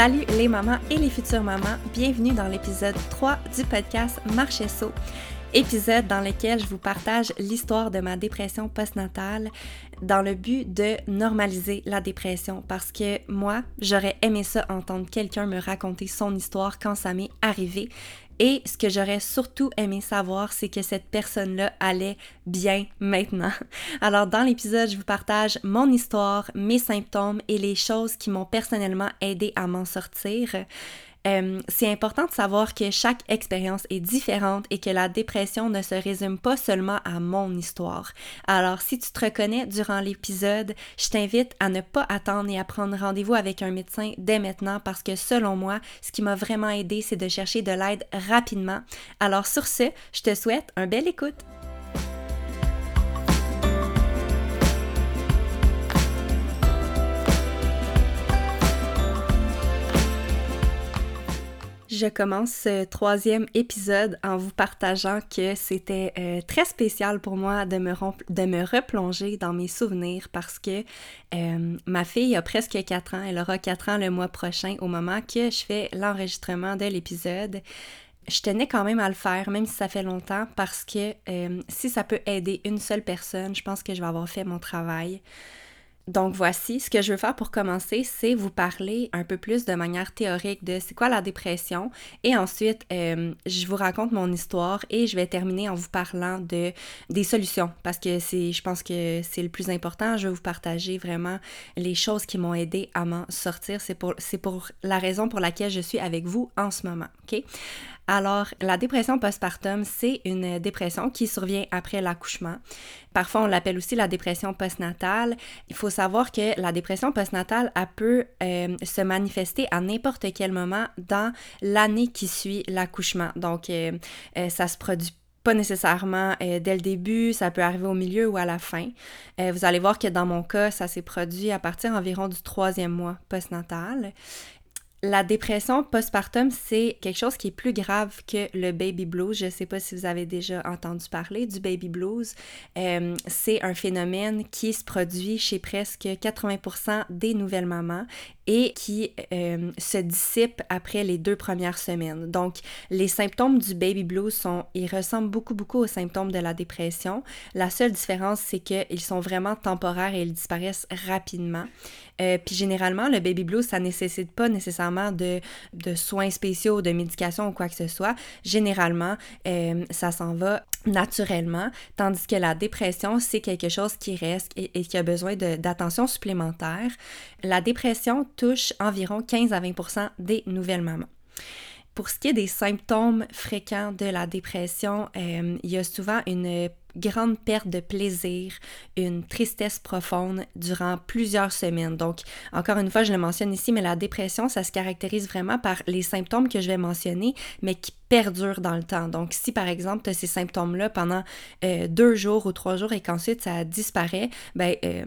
Salut les mamans et les futures mamans, bienvenue dans l'épisode 3 du podcast Marcher Saut, épisode dans lequel je vous partage l'histoire de ma dépression postnatale dans le but de normaliser la dépression. Parce que moi, j'aurais aimé ça entendre quelqu'un me raconter son histoire quand ça m'est arrivé et ce que j'aurais surtout aimé savoir, c'est que cette personne-là allait bien maintenant. Alors dans l'épisode, je vous partage mon histoire, mes symptômes et les choses qui m'ont personnellement aidé à m'en sortir. Euh, c'est important de savoir que chaque expérience est différente et que la dépression ne se résume pas seulement à mon histoire. Alors, si tu te reconnais durant l'épisode, je t'invite à ne pas attendre et à prendre rendez-vous avec un médecin dès maintenant parce que selon moi, ce qui m'a vraiment aidé, c'est de chercher de l'aide rapidement. Alors, sur ce, je te souhaite un bel écoute. Je commence ce troisième épisode en vous partageant que c'était euh, très spécial pour moi de me, replonger dans mes souvenirs parce que euh, ma fille a presque 4 ans, elle aura 4 ans le mois prochain au moment que je fais l'enregistrement de l'épisode. Je tenais quand même à le faire, même si ça fait longtemps, parce que euh, si ça peut aider une seule personne, je pense que je vais avoir fait mon travail. Donc voici, ce que je veux faire pour commencer, c'est vous parler un peu plus de manière théorique de c'est quoi la dépression. Et ensuite euh, je vous raconte mon histoire et je vais terminer en vous parlant de des solutions. Parce que c'est je pense que c'est le plus important, je vais vous partager vraiment les choses qui m'ont aidé à m'en sortir, c'est pour pour la raison pour laquelle je suis avec vous en ce moment, OK? Alors, la dépression postpartum, c'est une dépression qui survient après l'accouchement. Parfois, on l'appelle aussi la dépression postnatale. Il faut savoir que la dépression postnatale, elle peut euh, se manifester à n'importe quel moment dans l'année qui suit l'accouchement. Donc, euh, euh, ça se produit pas nécessairement dès le début, ça peut arriver au milieu ou à la fin. vous allez voir que dans mon cas, ça s'est produit à partir environ du troisième mois postnatal. La dépression postpartum, c'est quelque chose qui est plus grave que le baby blues. Je ne sais pas si vous avez déjà entendu parler du baby blues. Euh, c'est un phénomène qui se produit chez presque 80% des nouvelles mamans et qui euh, se dissipe après les deux premières semaines. Donc, les symptômes du baby blues sont, ils ressemblent beaucoup, beaucoup aux symptômes de la dépression. La seule différence, c'est qu'ils sont vraiment temporaires et ils disparaissent rapidement. Euh, puis généralement, le baby blues, ça nécessite pas nécessairement de, de, soins spéciaux, de médication ou quoi que ce soit. Généralement, euh, ça s'en va naturellement, tandis que la dépression, c'est quelque chose qui reste et, qui a besoin d'attention supplémentaire. La dépression touche environ 15 à 20% des nouvelles mamans. Pour ce qui est des symptômes fréquents de la dépression, euh, il y a souvent une grande perte de plaisir, une tristesse profonde durant plusieurs semaines. Donc, encore une fois, je le mentionne ici, mais la dépression, ça se caractérise vraiment par les symptômes que je vais mentionner, mais qui perdurent dans le temps. Donc, si par exemple, tu as ces symptômes-là pendant euh, deux jours ou trois jours et qu'ensuite ça disparaît, ben, euh,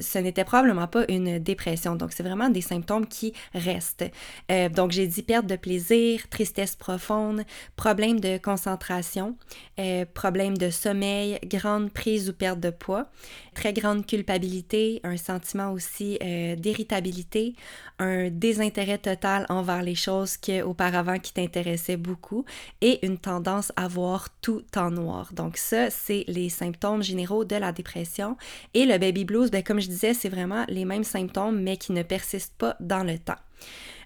ce n'était probablement pas une dépression. Donc, c'est vraiment des symptômes qui restent. Euh, donc, j'ai dit perte de plaisir, tristesse profonde, problème de concentration, euh, problème de sommeil, grande prise ou perte de poids, très grande culpabilité, un sentiment aussi euh, d'irritabilité, un désintérêt total envers les choses que auparavant qui t'intéressaient beaucoup et une tendance à voir tout en noir. Donc ça, c'est les symptômes généraux de la dépression. Et le baby blues, ben, comme je disais, c'est vraiment les mêmes symptômes, mais qui ne persistent pas dans le temps.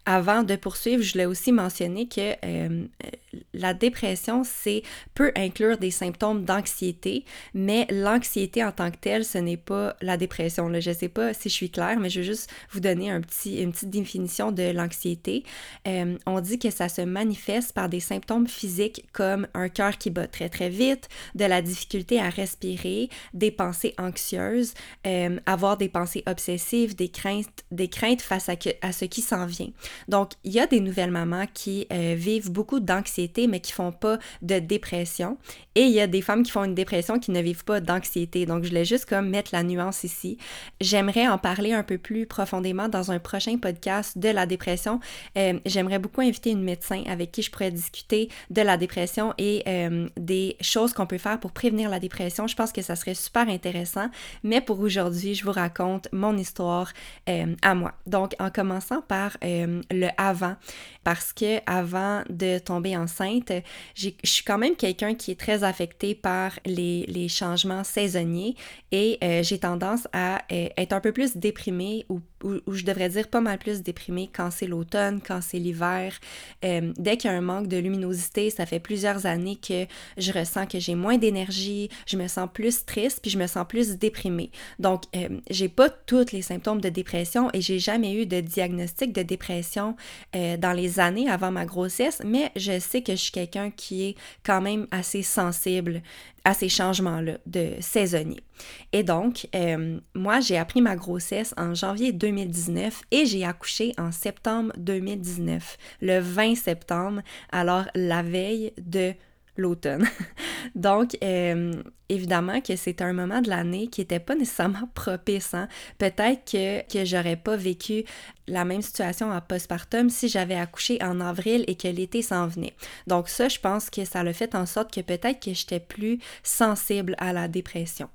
Avant de poursuivre, je voulais aussi mentionner que euh, la dépression, c'est peut inclure des symptômes d'anxiété, mais l'anxiété en tant que telle, ce n'est pas la dépression. Je ne sais pas si je suis claire, mais je veux juste vous donner un petit, une petite définition de l'anxiété. Euh, on dit que ça se manifeste par des symptômes physiques comme un cœur qui bat très très vite, de la difficulté à respirer, des pensées anxieuses, euh, avoir des pensées obsessives, des craintes, des craintes face à ce qui s'en vient. Donc, il y a des nouvelles mamans qui euh, vivent beaucoup d'anxiété, mais qui font pas de dépression. Et il y a des femmes qui font une dépression qui ne vivent pas d'anxiété. Donc, je voulais juste comme mettre la nuance ici. J'aimerais en parler un peu plus profondément dans un prochain podcast de la dépression. Euh, j'aimerais beaucoup inviter une médecin avec qui je pourrais discuter de la dépression et euh, des choses qu'on peut faire pour prévenir la dépression. Je pense que ça serait super intéressant. Mais pour aujourd'hui, je vous raconte mon histoire à moi. Donc, en commençant par le avant parce que avant de tomber enceinte, je suis quand même quelqu'un qui est très affecté par les, changements saisonniers et euh, j'ai tendance à euh, être un peu plus déprimée ou, je devrais dire pas mal plus déprimée quand c'est l'automne, quand c'est l'hiver. Euh, dès qu'il y a un manque de luminosité, ça fait plusieurs années que je ressens que j'ai moins d'énergie, je me sens plus triste puis je me sens plus déprimée. Donc, j'ai pas tous les symptômes de dépression et j'ai jamais eu de diagnostic de dépression dans les années avant ma grossesse, mais je sais que je suis quelqu'un qui est quand même assez sensible à ces changements-là de saisonnier. Et donc, euh, moi, j'ai appris ma grossesse en janvier 2019 et j'ai accouché en septembre 2019, le 20 septembre, alors la veille de l'automne. Donc, euh, évidemment que c'est un moment de l'année qui n'était pas nécessairement propice. Hein. Peut-être que, que j'aurais pas vécu la même situation en postpartum si j'avais accouché en avril et que l'été s'en venait. Donc ça, je pense que ça a fait en sorte que peut-être que j'étais plus sensible à la dépression.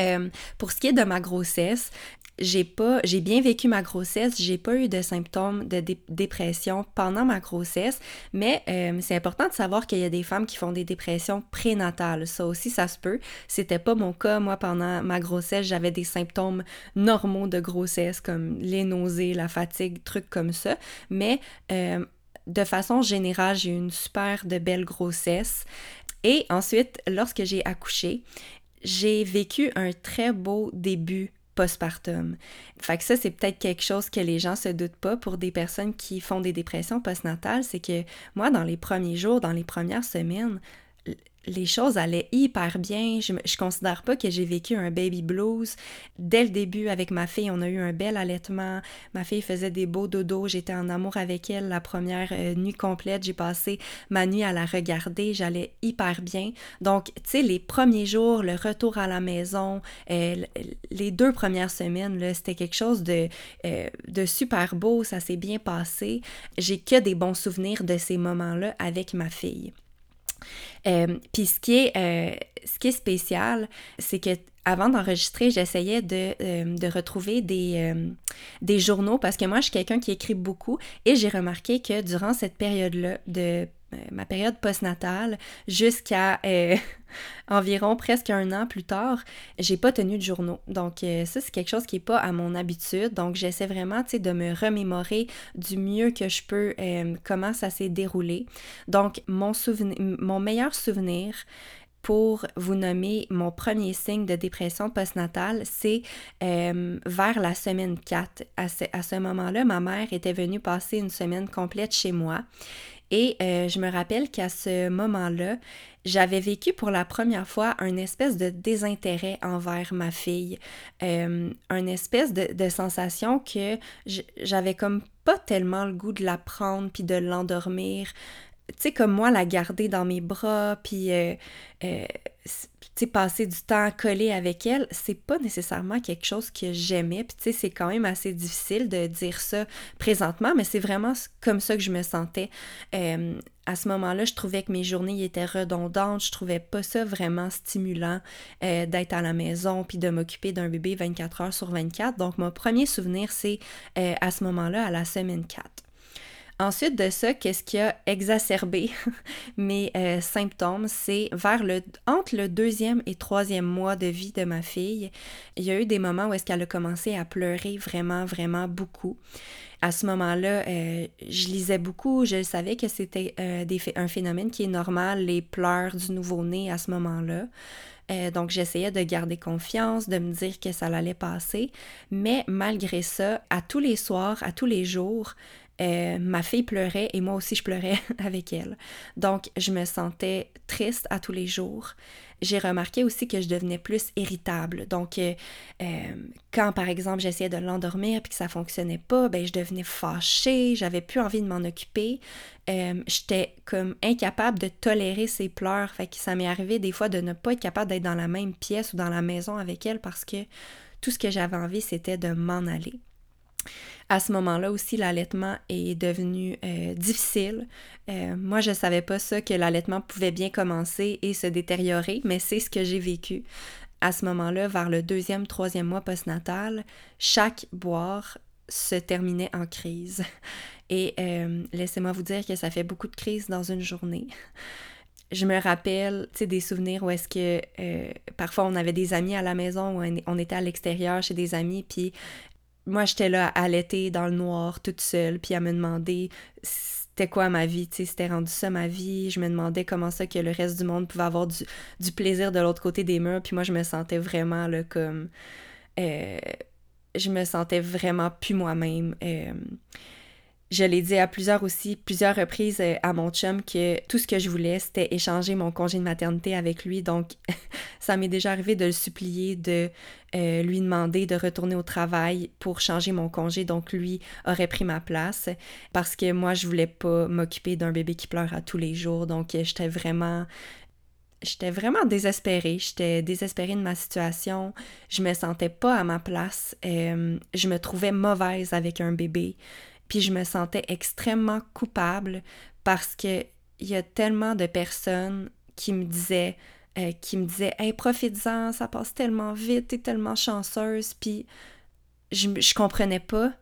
Euh, pour ce qui est de ma grossesse, j'ai pas j'ai bien vécu ma grossesse, j'ai pas eu de symptômes de dépression pendant ma grossesse, mais euh, c'est important de savoir qu'il y a des femmes qui font des dépressions prénatales. Ça aussi ça se peut. C'était pas mon cas moi pendant ma grossesse, j'avais des symptômes normaux de grossesse comme les nausées, la fatigue, trucs comme ça, mais euh, de façon générale, j'ai eu une super de belle grossesse. Et ensuite, lorsque j'ai accouché, j'ai vécu un très beau début postpartum. Fait que ça, c'est peut-être quelque chose que les gens se doutent pas pour des personnes qui font des dépressions postnatales, c'est que moi, dans les premiers jours, dans les premières semaines, les choses allaient hyper bien. Je, je considère pas que j'ai vécu un baby blues. Dès le début, avec ma fille, on a eu un bel allaitement. Ma fille faisait des beaux dodos. J'étais en amour avec elle la première euh, nuit complète. J'ai passé ma nuit à la regarder. J'allais hyper bien. Donc, tu sais, les premiers jours, le retour à la maison, euh, les deux premières semaines, c'était quelque chose de, euh, de super beau. Ça s'est bien passé. J'ai que des bons souvenirs de ces moments-là avec ma fille. Euh, puis ce qui est, euh, ce qui est spécial, c'est que avant d'enregistrer, j'essayais de, euh, de, retrouver des, des journaux parce que moi, je suis quelqu'un qui écrit beaucoup et j'ai remarqué que durant cette période-là de ma période postnatale jusqu'à euh, environ presque un an plus tard, j'ai pas tenu de journaux. Donc euh, ça c'est quelque chose qui est pas à mon habitude. Donc j'essaie vraiment de me remémorer du mieux que je peux comment ça s'est déroulé. Donc mon souvenir mon meilleur souvenir pour vous nommer mon premier signe de dépression postnatale, c'est vers la semaine 4. À ce, à ce moment-là, ma mère était venue passer une semaine complète chez moi et euh, je me rappelle qu'à ce moment-là, j'avais vécu pour la première fois un espèce de désintérêt envers ma fille, euh, un espèce de, sensation que j'avais comme pas tellement le goût de la prendre puis de l'endormir. tu sais, comme moi, la garder dans mes bras, puis, euh, euh, sais, passer du temps collé avec elle, c'est pas nécessairement quelque chose que j'aimais. Puis, tu sais, c'est quand même assez difficile de dire ça présentement, mais c'est vraiment comme ça que je me sentais. Euh, à ce moment-là, je trouvais que mes journées étaient redondantes. Je trouvais pas ça vraiment stimulant d'être à la maison puis de m'occuper d'un bébé 24 heures sur 24. Donc, mon premier souvenir, c'est à ce moment-là, à la semaine 4. Ensuite de ça, qu'est-ce qui a exacerbé mes euh, symptômes? C'est vers le entre le deuxième et troisième mois de vie de ma fille, il y a eu des moments où est-ce qu'elle a commencé à pleurer vraiment, vraiment beaucoup. À ce moment-là, euh, je lisais beaucoup, je savais que c'était euh, un phénomène qui est normal, les pleurs du nouveau-né à ce moment-là. donc, j'essayais de garder confiance, de me dire que ça allait passer. Mais malgré ça, à tous les soirs, à tous les jours, euh, ma fille pleurait et moi aussi je pleurais avec elle. Donc je me sentais triste à tous les jours. J'ai remarqué aussi que je devenais plus irritable. Donc euh, euh, quand par exemple j'essayais de l'endormir puis que ça fonctionnait pas, ben je devenais fâchée, j'avais plus envie de m'en occuper. J'étais comme incapable de tolérer ses pleurs. Fait que ça m'est arrivé des fois de ne pas être capable d'être dans la même pièce ou dans la maison avec elle parce que tout ce que j'avais envie c'était de m'en aller. À ce moment-là aussi, l'allaitement est devenu euh, difficile. Euh, moi, je ne savais pas ça, que l'allaitement pouvait bien commencer et se détériorer, mais c'est ce que j'ai vécu. À ce moment-là, vers le deuxième, troisième mois postnatal, chaque boire se terminait en crise. Et euh, laissez-moi vous dire que ça fait beaucoup de crises dans une journée je me rappelle, des souvenirs où est-ce que parfois on avait des amis à la maison, ou on était à l'extérieur chez des amis, puis moi, j'étais là à l'été dans le noir, toute seule, puis à me demander c'était quoi ma vie, tu sais, c'était rendu ça ma vie. Je me demandais comment ça que le reste du monde pouvait avoir du, plaisir de l'autre côté des murs, puis moi, je me sentais vraiment, là, comme... Euh, je me sentais vraiment plus moi-même. Euh, je l'ai dit à plusieurs aussi, plusieurs reprises euh, à mon chum que tout ce que je voulais, c'était échanger mon congé de maternité avec lui. Donc, ça m'est déjà arrivé de le supplier, de euh, lui demander de retourner au travail pour changer mon congé. Donc, lui aurait pris ma place parce que moi, je voulais pas m'occuper d'un bébé qui pleure à tous les jours. Donc, euh, j'étais vraiment j'étais vraiment désespérée. J'étais désespérée de ma situation. Je me sentais pas à ma place. je me trouvais mauvaise avec un bébé. Puis je me sentais extrêmement coupable parce que il y a tellement de personnes qui me disaient euh, qui me disaient Hey, profite-en, ça passe tellement vite, t'es tellement chanceuse. Puis je, je comprenais pas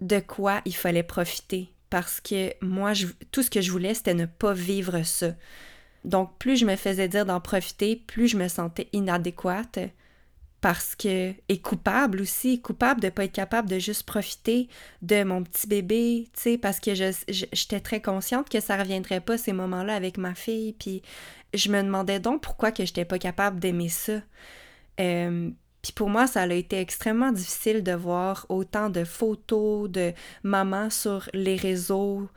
de quoi il fallait profiter parce que moi, tout ce que je voulais, c'était ne pas vivre ça. Donc, plus je me faisais dire d'en profiter, plus je me sentais inadéquate, parce que et coupable aussi, coupable de pas être capable de juste profiter de mon petit bébé, tu sais, parce que j'étais très consciente que ça reviendrait pas ces moments-là avec ma fille, puis je me demandais donc pourquoi que j'étais pas capable d'aimer ça. Puis pour moi, ça a été extrêmement difficile de voir autant de photos de maman sur les réseaux,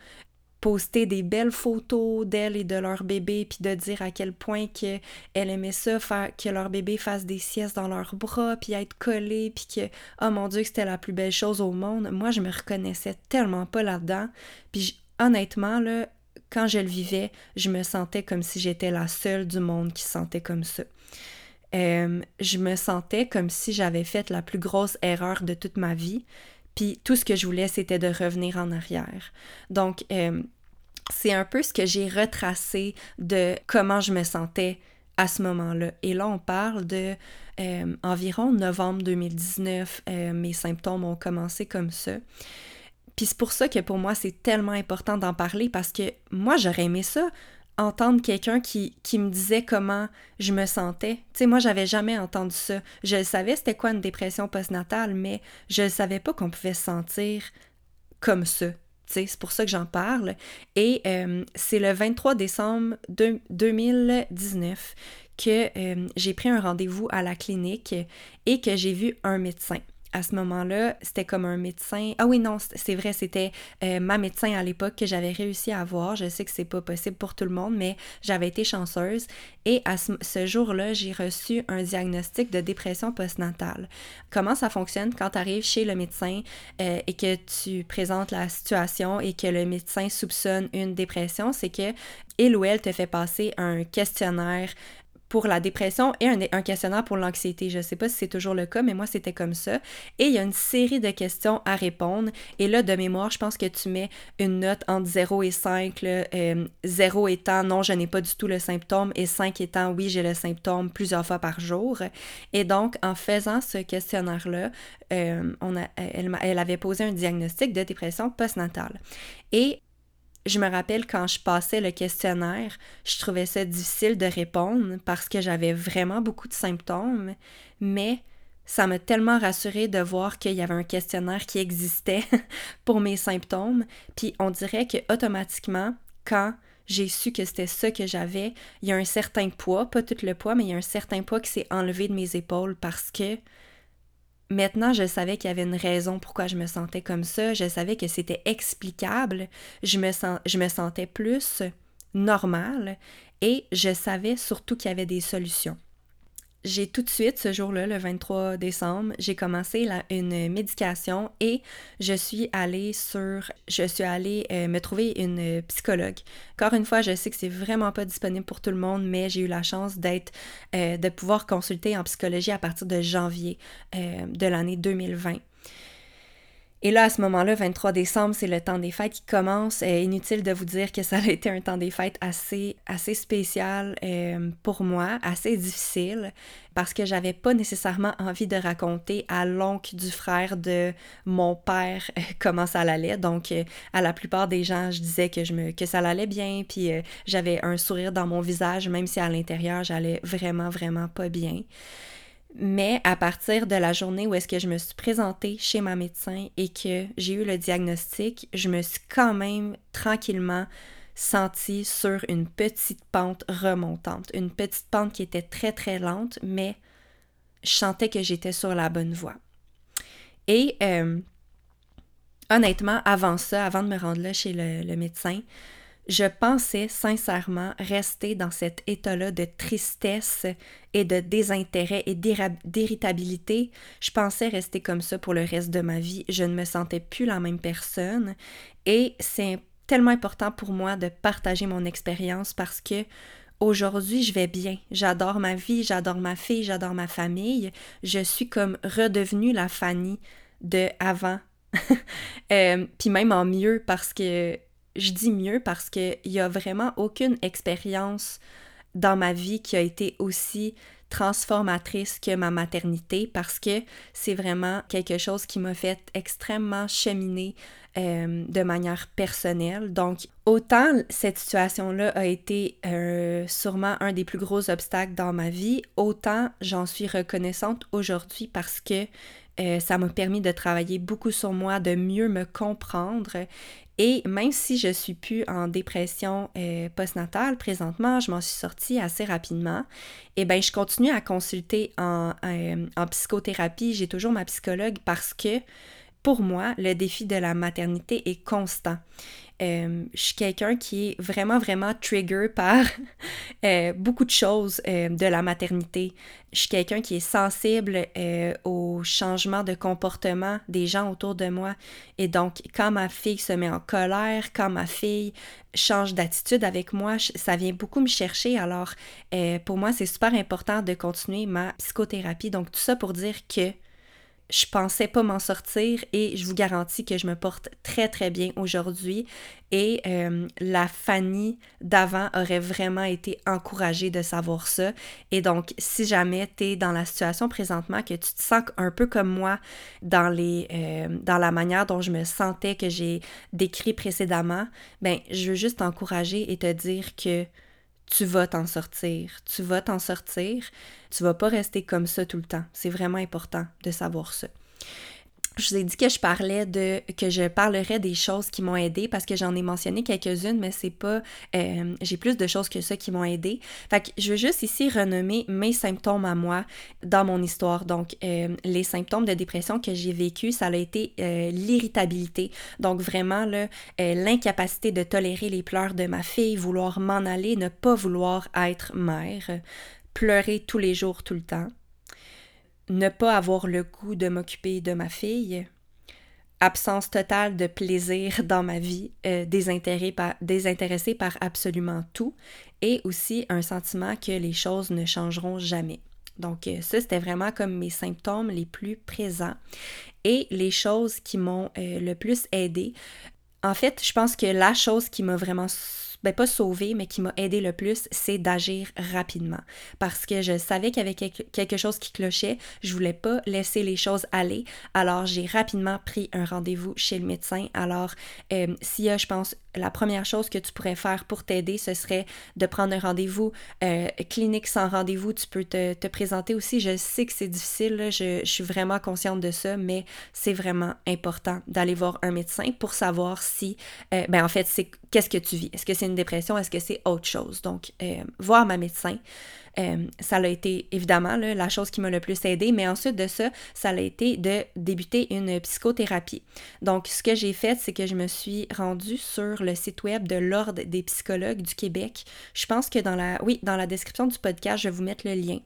poster des belles photos d'elle et de leur bébé, puis de dire à quel point que elle aimait ça, faire, que leur bébé fasse des siestes dans leurs bras, puis être collé, puis que, oh mon Dieu, que c'était la plus belle chose au monde. Moi, je me reconnaissais tellement pas là-dedans. Puis honnêtement, là, quand je le vivais, je me sentais comme si j'étais la seule du monde qui se sentait comme ça. Euh, je me sentais comme si j'avais fait la plus grosse erreur de toute ma vie, puis tout ce que je voulais, c'était de revenir en arrière. Donc, euh, c'est un peu ce que j'ai retracé de comment je me sentais à ce moment-là. Et là, on parle de euh, environ novembre 2019. Euh, mes symptômes ont commencé comme ça. Puis c'est pour ça que pour moi, c'est tellement important d'en parler parce que moi, j'aurais aimé ça, entendre quelqu'un qui, qui, me disait comment je me sentais. Tu sais, moi, j'avais jamais entendu ça. Je savais c'était quoi une dépression postnatale, mais je ne savais pas qu'on pouvait se sentir comme ça. C'est pour ça que j'en parle. Et euh, c'est le 23 décembre 2019 que euh, j'ai pris un rendez-vous à la clinique et que j'ai vu un médecin. À ce moment-là, c'était comme un médecin. Ah oui, non, c'est vrai, c'était euh, ma médecin à l'époque que j'avais réussi à avoir. Je sais que c'est pas possible pour tout le monde, mais j'avais été chanceuse. Et à ce, jour-là, j'ai reçu un diagnostic de dépression postnatale. Comment ça fonctionne quand tu arrives chez le médecin euh, et que tu présentes la situation et que le médecin soupçonne une dépression? C'est que il ou elle te fait passer un questionnaire pour la dépression et un, questionnaire pour l'anxiété. Je ne sais pas si c'est toujours le cas, mais moi, c'était comme ça. Et il y a une série de questions à répondre. Et là, de mémoire, je pense que tu mets une note entre 0 et 5. 0 euh, étant non, je n'ai pas du tout le symptôme et 5 étant oui, j'ai le symptôme plusieurs fois par jour. Et donc, en faisant ce questionnaire-là, euh, elle, elle avait posé un diagnostic de dépression postnatale. Et je me rappelle quand je passais le questionnaire, je trouvais ça difficile de répondre parce que j'avais vraiment beaucoup de symptômes, mais ça m'a tellement rassurée de voir qu'il y avait un questionnaire qui existait pour mes symptômes. Puis on dirait que automatiquement, quand j'ai su que c'était ça que j'avais, il y a un certain poids, pas tout le poids, mais il y a un certain poids qui s'est enlevé de mes épaules parce que Maintenant, je savais qu'il y avait une raison pourquoi je me sentais comme ça. Je savais que c'était explicable. Je me, sentais plus normale et je savais surtout qu'il y avait des solutions j'ai tout de suite, ce jour-là, le 23 décembre, j'ai commencé une médication et je suis allée sur, je suis allée euh, me trouver une psychologue. Encore une fois, je sais que c'est vraiment pas disponible pour tout le monde, mais j'ai eu la chance d'être, euh, de pouvoir consulter en psychologie à partir de janvier euh, de l'année 2020. Et là, à ce moment-là, 23 décembre, c'est le temps des fêtes qui commence. Euh, inutile de vous dire que ça a été un temps des fêtes assez, assez spécial euh, pour moi, assez difficile, parce que j'avais pas nécessairement envie de raconter à l'oncle du frère de mon père euh, comment ça allait. Donc, à la plupart des gens, je disais que, je me, que ça allait bien, puis j'avais un sourire dans mon visage, même si à l'intérieur, j'allais vraiment, vraiment pas bien. Mais à partir de la journée où est-ce que je me suis présentée chez ma médecin et que j'ai eu le diagnostic, je me suis quand même tranquillement sentie sur une petite pente remontante. Une petite pente qui était très très lente, mais je sentais que j'étais sur la bonne voie. Et euh, honnêtement, avant ça, avant de me rendre là chez le médecin, je pensais sincèrement rester dans cet état-là de tristesse et de désintérêt et d'irritabilité. Je pensais rester comme ça pour le reste de ma vie. Je ne me sentais plus la même personne et c'est tellement important pour moi de partager mon expérience parce que aujourd'hui je vais bien. J'adore ma vie, j'adore ma fille, j'adore ma famille. Je suis comme redevenue la Fanny de avant. Euh, puis même en mieux parce que je dis mieux parce qu'il n'y a vraiment aucune expérience dans ma vie qui a été aussi transformatrice que ma maternité parce que c'est vraiment quelque chose qui m'a fait extrêmement cheminer euh, de manière personnelle. Donc, autant cette situation-là a été euh, sûrement un des plus gros obstacles dans ma vie, autant j'en suis reconnaissante aujourd'hui parce que euh, ça m'a permis de travailler beaucoup sur moi, de mieux me comprendre et même si je suis plus en dépression postnatale présentement, je m'en suis sortie assez rapidement. Et eh bien, je continue à consulter en psychothérapie. J'ai toujours ma psychologue parce que pour moi, le défi de la maternité est constant. Euh, je suis quelqu'un qui est vraiment, vraiment trigger par euh, beaucoup de choses euh, de la maternité. Je suis quelqu'un qui est sensible aux changements de comportement des gens autour de moi. Et donc, quand ma fille se met en colère, quand ma fille change d'attitude avec moi, ça vient beaucoup me chercher. Alors, pour moi, c'est super important de continuer ma psychothérapie. Donc, tout ça pour dire que je pensais pas m'en sortir et je vous garantis que je me porte très très bien aujourd'hui. Et euh, la Fanny d'avant aurait vraiment été encouragée de savoir ça. Et donc si jamais tu es dans la situation présentement que tu te sens un peu comme moi dans les euh, dans la manière dont je me sentais que j'ai décrit précédemment ben je veux juste t'encourager et te dire que tu vas t'en sortir, tu vas t'en sortir, tu vas pas rester comme ça tout le temps. C'est vraiment important de savoir ça. Je vous ai dit que je parlais de que je parlerais des choses qui m'ont aidé parce que j'en ai mentionné quelques-unes, mais c'est pas euh, j'ai plus de choses que ça qui m'ont aidé. Fait que je veux juste ici renommer mes symptômes à moi dans mon histoire. Donc euh, les symptômes de dépression que j'ai vécu, ça a été euh, l'irritabilité. Donc vraiment là l'incapacité de tolérer les pleurs de ma fille, vouloir m'en aller, ne pas vouloir être mère, pleurer tous les jours tout le temps ne pas avoir le goût de m'occuper de ma fille, absence totale de plaisir dans ma vie, euh, par, désintéressé par absolument tout, et aussi un sentiment que les choses ne changeront jamais. Donc euh, ça, c'était vraiment comme mes symptômes les plus présents. Et les choses qui m'ont euh, le plus aidé, en fait, je pense que la chose qui m'a vraiment ben pas sauvé, mais qui m'a aidé le plus, c'est d'agir rapidement. Parce que je savais qu'il y avait quelque chose qui clochait, je voulais pas laisser les choses aller, alors j'ai rapidement pris un rendez-vous chez le médecin. Alors, euh, y a, je pense, la première chose que tu pourrais faire pour t'aider, ce serait de prendre un rendez-vous euh, clinique sans rendez-vous. Tu peux te, te, présenter aussi. Je sais que c'est difficile, je, je, suis vraiment consciente de ça, mais c'est vraiment important d'aller voir un médecin pour savoir si, euh, ben en fait, c'est qu'est-ce que tu vis? Est-ce que c'est une dépression? Est-ce que c'est autre chose? Donc, euh, voir ma médecin. Euh, ça a été évidemment la chose qui m'a le plus aidé, mais ensuite de ça, ça a été de débuter une psychothérapie. Donc, ce que j'ai fait, c'est que je me suis rendue sur le site web de l'Ordre des psychologues du Québec. Je pense que dans la, oui, dans la description du podcast, je vais vous mettre le lien.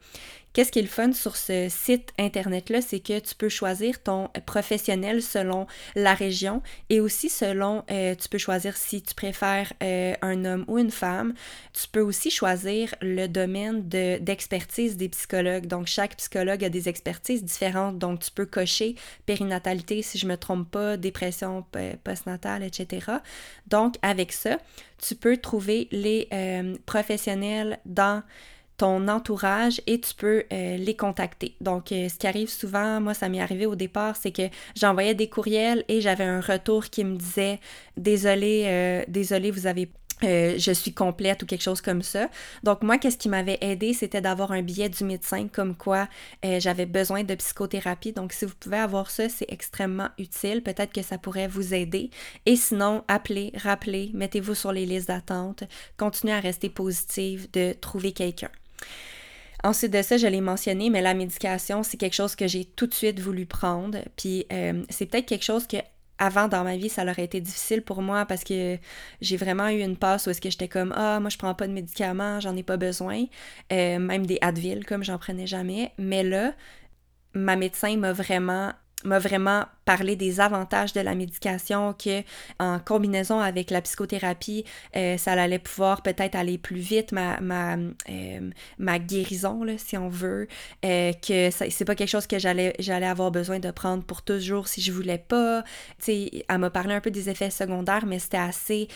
Qu'est-ce qui est le fun sur ce site internet-là, c'est que tu peux choisir ton professionnel selon la région et aussi selon, euh, tu peux choisir si tu préfères euh, un homme ou une femme. Tu peux aussi choisir le domaine de, d'expertise des psychologues. Donc, chaque psychologue a des expertises différentes. Donc, tu peux cocher périnatalité, si je me trompe pas, dépression postnatale, etc. Donc, avec ça, tu peux trouver les euh, professionnels dans ton entourage et tu peux euh, les contacter. Donc, euh, ce qui arrive souvent, moi, ça m'est arrivé au départ, c'est que j'envoyais des courriels et j'avais un retour qui me disait Désolé, euh, désolé, vous avez je suis complète ou quelque chose comme ça. Donc moi, qu'est-ce qui m'avait aidé, c'était d'avoir un billet du médecin comme quoi j'avais besoin de psychothérapie. Donc si vous pouvez avoir ça, c'est extrêmement utile. Peut-être que ça pourrait vous aider. Et sinon, appelez, rappelez, mettez-vous sur les listes d'attente, continuez à rester positive de trouver quelqu'un. Ensuite de ça, je l'ai mentionné, mais la médication, c'est quelque chose que j'ai tout de suite voulu prendre. Puis euh, c'est peut-être quelque chose que avant dans ma vie, ça aurait été difficile pour moi parce que j'ai vraiment eu une passe où est-ce que j'étais comme ah moi je prends pas de médicaments, j'en ai pas besoin, euh, même des Advil comme j'en prenais jamais. Mais là, ma médecin m'a vraiment m'a vraiment parlé des avantages de la médication, que en combinaison avec la psychothérapie, euh, ça allait pouvoir peut-être aller plus vite, ma, ma, euh, ma guérison, là, si on veut, euh, que c'est pas quelque chose que j'allais, avoir besoin de prendre pour toujours si je voulais pas. sais, elle m'a parlé un peu des effets secondaires, mais c'était assez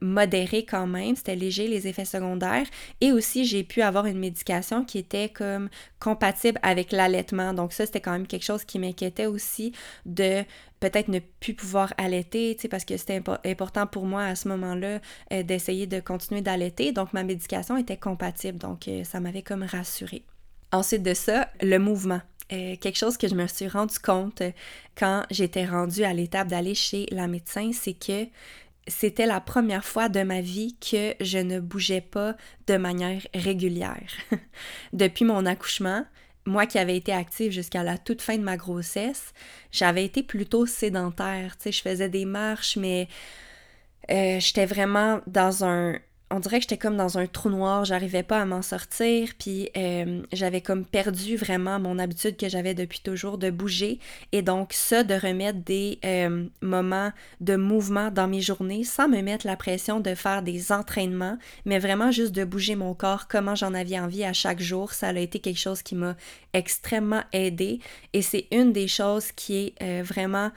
modéré quand même, c'était léger les effets secondaires. Et aussi, j'ai pu avoir une médication qui était comme compatible avec l'allaitement. Donc ça, c'était quand même quelque chose qui m'inquiétait aussi de peut-être ne plus pouvoir allaiter, parce que c'était important pour moi à ce moment-là euh, d'essayer de continuer d'allaiter. Donc ma médication était compatible, donc euh, ça m'avait comme rassurée. Ensuite de ça, le mouvement. Euh, quelque chose que je me suis rendu compte quand j'étais rendue à l'étape d'aller chez la médecin, c'est que c'était la première fois de ma vie que je ne bougeais pas de manière régulière. Depuis mon accouchement, moi qui avais été active jusqu'à la toute fin de ma grossesse, j'avais été plutôt sédentaire. Tu sais, je faisais des marches, mais euh, j'étais vraiment dans un, on dirait que j'étais comme dans un trou noir, j'arrivais pas à m'en sortir, puis euh, j'avais comme perdu vraiment mon habitude que j'avais depuis toujours de bouger. Et donc ça, de remettre des euh, moments de mouvement dans mes journées sans me mettre la pression de faire des entraînements, mais vraiment juste de bouger mon corps, comment j'en avais envie à chaque jour, ça a été quelque chose qui m'a extrêmement aidé. Et c'est une des choses qui est euh, vraiment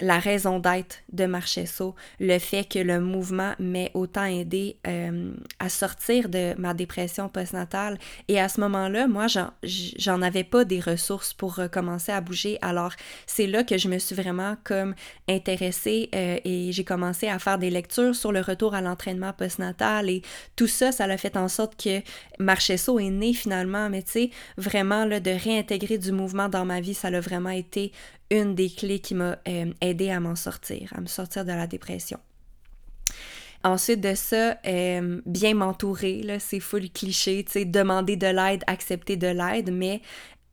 la raison d'être de Marchesso, le fait que le mouvement m'ait autant aidé euh, à sortir de ma dépression postnatale. Et à ce moment-là, moi, j'en avais pas des ressources pour recommencer à bouger. Alors, c'est là que je me suis vraiment comme intéressée euh, et j'ai commencé à faire des lectures sur le retour à l'entraînement postnatal et tout ça, ça l'a fait en sorte que Marchesso est né finalement. Mais tu sais, vraiment, là, de réintégrer du mouvement dans ma vie, ça a vraiment été une des clés qui m'a euh, aidé à m'en sortir, à me sortir de la dépression. Ensuite de ça, euh, bien m'entourer, là, c'est full cliché, tu demander de l'aide, accepter de l'aide, mais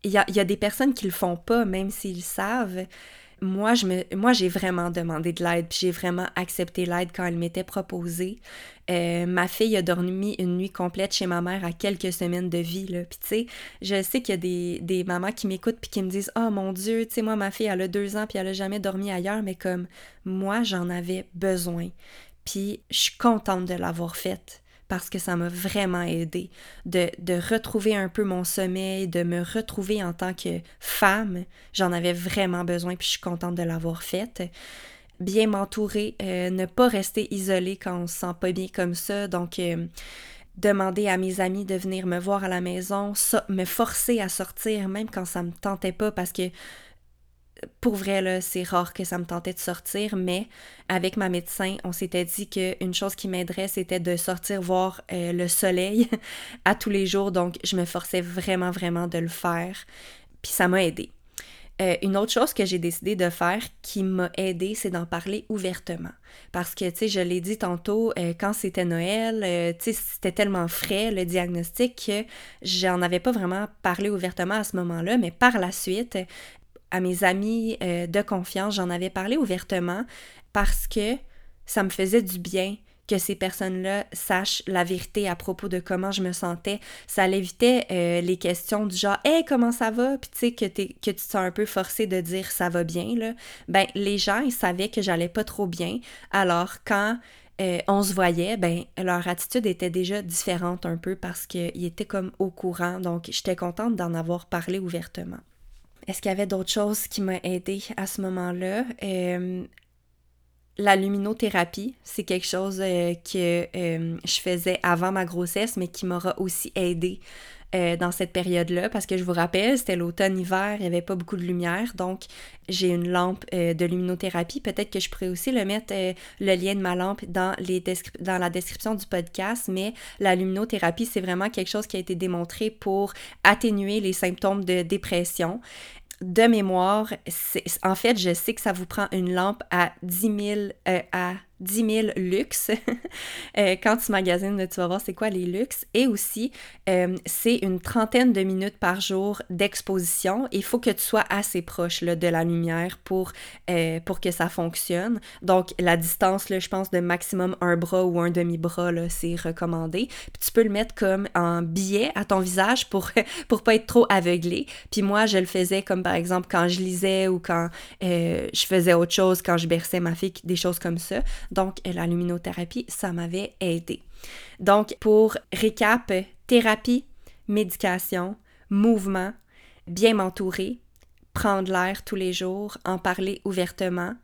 il y a, y a, des personnes qui le font pas, même s'ils savent moi, j'ai vraiment demandé de l'aide, puis j'ai vraiment accepté l'aide quand elle m'était proposée. Euh, ma fille a dormi une nuit complète chez ma mère à quelques semaines de vie, là. Puis tu sais, je sais qu'il y a des, des mamans qui m'écoutent puis qui me disent « Oh mon Dieu, tu sais, moi, ma fille, elle a deux ans puis elle a jamais dormi ailleurs. » Mais comme, moi, j'en avais besoin. Puis je suis contente de l'avoir faite parce que ça m'a vraiment aidé de, retrouver un peu mon sommeil, de me retrouver en tant que femme. J'en avais vraiment besoin, puis je suis contente de l'avoir faite. Bien m'entourer, euh, ne pas rester isolée quand on se sent pas bien comme ça. Donc, euh, demander à mes amis de venir me voir à la maison, me forcer à sortir, même quand ça me tentait pas, parce que pour vrai, là, c'est rare que ça me tentait de sortir, mais avec ma médecin, on s'était dit qu'une chose qui m'aiderait, c'était de sortir voir euh, le soleil à tous les jours. Donc, je me forçais vraiment, vraiment de le faire. Puis ça m'a aidé. Euh, une autre chose que j'ai décidé de faire qui m'a aidé, c'est d'en parler ouvertement. Parce que, tu sais, je l'ai dit tantôt, euh, quand c'était Noël, tu sais, c'était tellement frais le diagnostic que j'en avais pas vraiment parlé ouvertement à ce moment-là, mais par la suite, à mes amis euh, de confiance, j'en avais parlé ouvertement parce que ça me faisait du bien que ces personnes-là sachent la vérité à propos de comment je me sentais. Ça l'évitait euh, les questions du genre Hey, comment ça va? Puis tu sais, que, tu te un peu forcé de dire ça va bien. Ben, les gens, ils savaient que j'allais pas trop bien. Alors, quand euh, on se voyait, ben, leur attitude était déjà différente un peu parce qu'ils étaient comme au courant. Donc, j'étais contente d'en avoir parlé ouvertement. Est-ce qu'il y avait d'autres choses qui m'ont aidé à ce moment-là? Euh, la luminothérapie, c'est quelque chose euh, que euh, je faisais avant ma grossesse, mais qui m'aura aussi aidé dans cette période-là, parce que je vous rappelle, c'était l'automne-hiver, il n'y avait pas beaucoup de lumière, donc j'ai une lampe de luminothérapie. Peut-être que je pourrais aussi le mettre, le lien de ma lampe dans, les dans la description du podcast, mais la luminothérapie, c'est vraiment quelque chose qui a été démontré pour atténuer les symptômes de dépression de mémoire, en fait, je sais que ça vous prend une lampe à 10 000, euh, à 10 000 luxe. Euh, quand tu magasines, tu vas voir c'est quoi les luxes. Et aussi, euh, c'est une trentaine de minutes par jour d'exposition. Il faut que tu sois assez proche là, de la lumière pour, euh, pour que ça fonctionne. Donc, la distance, là, je pense, de maximum un bras ou un demi-bras, c'est recommandé. Puis tu peux le mettre comme en biais à ton visage pour, pour pas être trop aveuglé. Puis moi, je le faisais comme par exemple quand je lisais ou quand je faisais autre chose, quand je berçais ma fille, des choses comme ça. Donc, la luminothérapie, ça m'avait aidé. Donc, pour récap, thérapie, médication, mouvement, bien m'entourer, prendre l'air tous les jours, en parler ouvertement.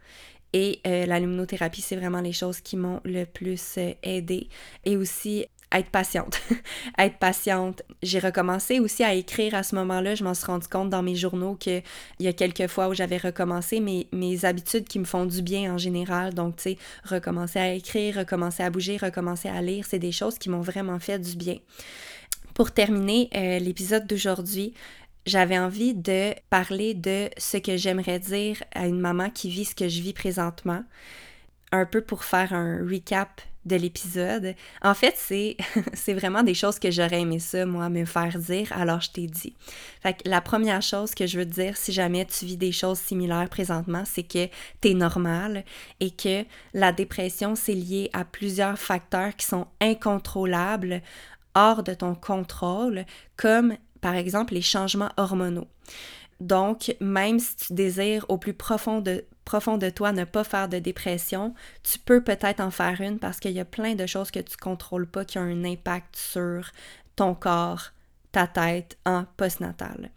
Et euh, la luminothérapie, c'est vraiment les choses qui m'ont le plus euh, aidé. Et aussi être patiente. être patiente. J'ai recommencé aussi à écrire à ce moment-là. Je m'en suis rendu compte dans mes journaux qu'il y a quelques fois où j'avais recommencé mes, habitudes qui me font du bien en général. Donc, tu sais, recommencer à écrire, recommencer à bouger, recommencer à lire, c'est des choses qui m'ont vraiment fait du bien. Pour terminer euh, l'épisode d'aujourd'hui, j'avais envie de parler de ce que j'aimerais dire à une maman qui vit ce que je vis présentement, un peu pour faire un recap de l'épisode. En fait, c'est, c'est vraiment des choses que j'aurais aimé ça, moi, me faire dire, alors je t'ai dit. Fait que la première chose que je veux te dire, si jamais tu vis des choses similaires présentement, c'est que t'es normal et que la dépression, c'est lié à plusieurs facteurs qui sont incontrôlables, hors de ton contrôle, comme par exemple les changements hormonaux. Donc, même si tu désires au plus profond de, profond de toi ne pas faire de dépression, tu peux peut-être en faire une parce qu'il y a plein de choses que tu contrôles pas qui ont un impact sur ton corps, ta tête en postnatal.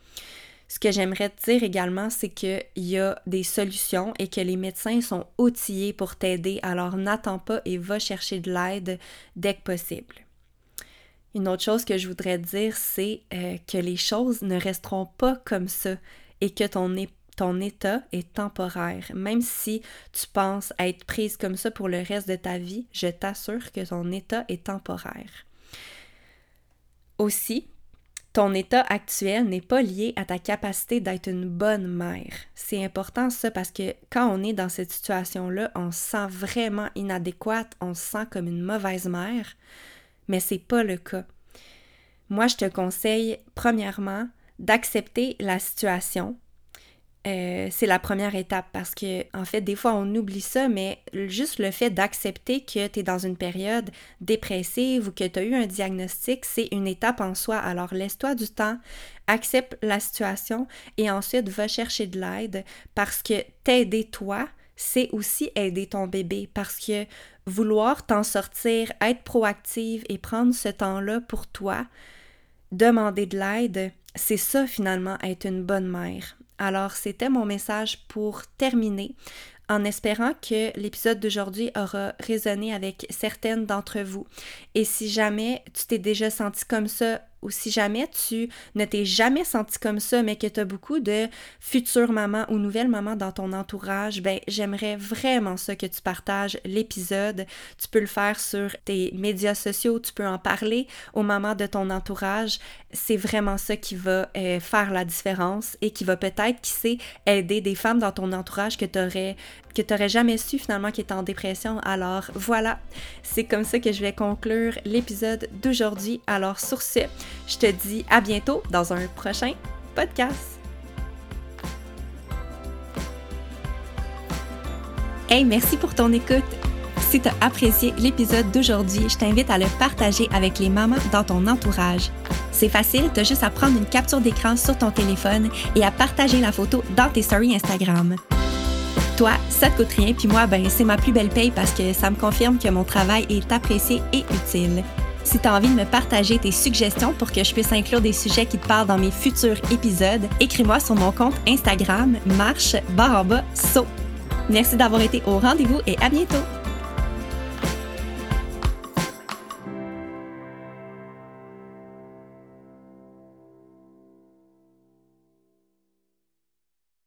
Ce que j'aimerais te dire également, c'est qu'il y a des solutions et que les médecins sont outillés pour t'aider, alors n'attends pas et va chercher de l'aide dès que possible. Une autre chose que je voudrais te dire, c'est euh, que les choses ne resteront pas comme ça et que ton, ton état est temporaire. Même si tu penses être prise comme ça pour le reste de ta vie, je t'assure que ton état est temporaire. Aussi, ton état actuel n'est pas lié à ta capacité d'être une bonne mère. C'est important ça parce que quand on est dans cette situation-là, on se sent vraiment inadéquate, on se sent comme une mauvaise mère, mais c'est pas le cas. Moi, je te conseille premièrement d'accepter la situation, euh, c'est la première étape parce que, en fait, des fois, on oublie ça, mais juste le fait d'accepter que tu es dans une période dépressive ou que tu as eu un diagnostic, c'est une étape en soi. Alors, laisse-toi du temps, accepte la situation et ensuite va chercher de l'aide parce que t'aider toi, c'est aussi aider ton bébé parce que vouloir t'en sortir, être proactive et prendre ce temps-là pour toi, demander de l'aide, c'est ça finalement être une bonne mère. Alors, c'était mon message pour terminer en espérant que l'épisode d'aujourd'hui aura résonné avec certaines d'entre vous. Et si jamais tu t'es déjà senti comme ça ou si jamais tu ne t'es jamais senti comme ça, mais que tu as beaucoup de futures mamans ou nouvelles mamans dans ton entourage, ben j'aimerais vraiment ça que tu partages l'épisode. Tu peux le faire sur tes médias sociaux, tu peux en parler aux mamans de ton entourage. C'est vraiment ça qui va euh, faire la différence et qui va peut-être, qui sait, aider des femmes dans ton entourage que tu aurais que tu n'aurais jamais su finalement qui est en dépression. Alors voilà, c'est comme ça que je vais conclure l'épisode d'aujourd'hui. Alors sur ce, je te dis à bientôt dans un prochain podcast. Hey, merci pour ton écoute. Si tu as apprécié l'épisode d'aujourd'hui, je t'invite à le partager avec les mamans dans ton entourage. C'est facile, tu as juste à prendre une capture d'écran sur ton téléphone et à partager la photo dans tes stories Instagram. Toi, ça te coûte rien, puis moi, ben, c'est ma plus belle paye parce que ça me confirme que mon travail est apprécié et utile. Si tu as envie de me partager tes suggestions pour que je puisse inclure des sujets qui te parlent dans mes futurs épisodes, écris-moi sur mon compte Instagram marche barre saut. Merci d'avoir été au rendez-vous et à bientôt!